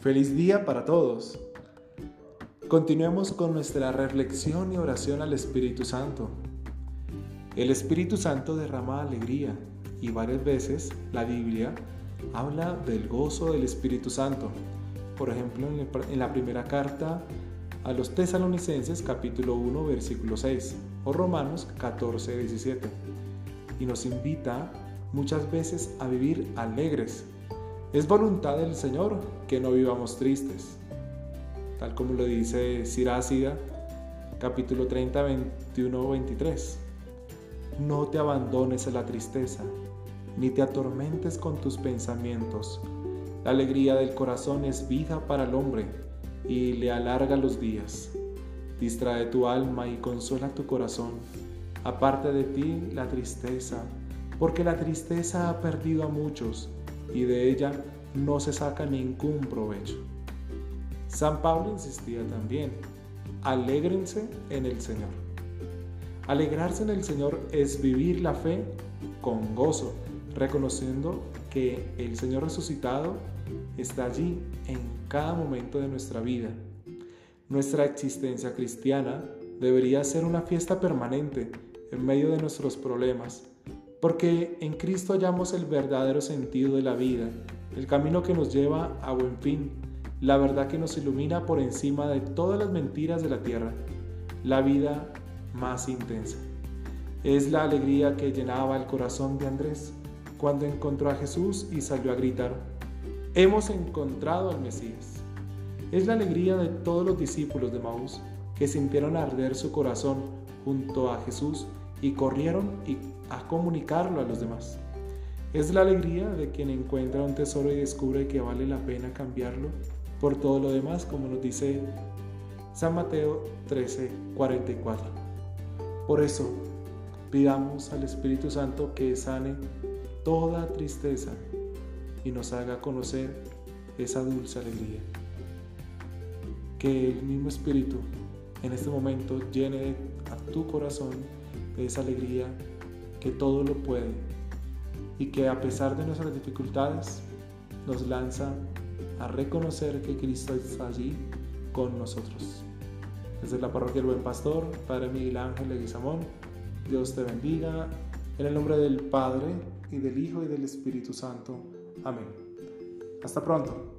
Feliz día para todos. Continuemos con nuestra reflexión y oración al Espíritu Santo. El Espíritu Santo derrama alegría y varias veces la Biblia habla del gozo del Espíritu Santo. Por ejemplo, en la primera carta a los tesalonicenses capítulo 1 versículo 6 o Romanos 14 17 y nos invita muchas veces a vivir alegres es voluntad del Señor que no vivamos tristes, tal como lo dice Sirácida, capítulo 30, 21, 23. No te abandones a la tristeza, ni te atormentes con tus pensamientos. La alegría del corazón es vida para el hombre y le alarga los días. Distrae tu alma y consuela tu corazón. Aparte de ti la tristeza, porque la tristeza ha perdido a muchos y de ella no se saca ningún provecho. San Pablo insistía también, alégrense en el Señor. Alegrarse en el Señor es vivir la fe con gozo, reconociendo que el Señor resucitado está allí en cada momento de nuestra vida. Nuestra existencia cristiana debería ser una fiesta permanente en medio de nuestros problemas, porque en Cristo hallamos el verdadero sentido de la vida, el camino que nos lleva a buen fin, la verdad que nos ilumina por encima de todas las mentiras de la tierra, la vida más intensa. Es la alegría que llenaba el corazón de Andrés cuando encontró a Jesús y salió a gritar, hemos encontrado al Mesías. Es la alegría de todos los discípulos de Maús que sintieron arder su corazón junto a Jesús y corrieron a comunicarlo a los demás. Es la alegría de quien encuentra un tesoro y descubre que vale la pena cambiarlo por todo lo demás, como nos dice San Mateo 13, 44. Por eso, pidamos al Espíritu Santo que sane toda tristeza y nos haga conocer esa dulce alegría. Que el mismo Espíritu en este momento llene a tu corazón de esa alegría que todo lo puede y que a pesar de nuestras dificultades nos lanza a reconocer que Cristo está allí con nosotros. Desde la parroquia El Buen Pastor, Padre Miguel Ángel Leguizamón, Dios te bendiga, en el nombre del Padre, y del Hijo, y del Espíritu Santo. Amén. Hasta pronto.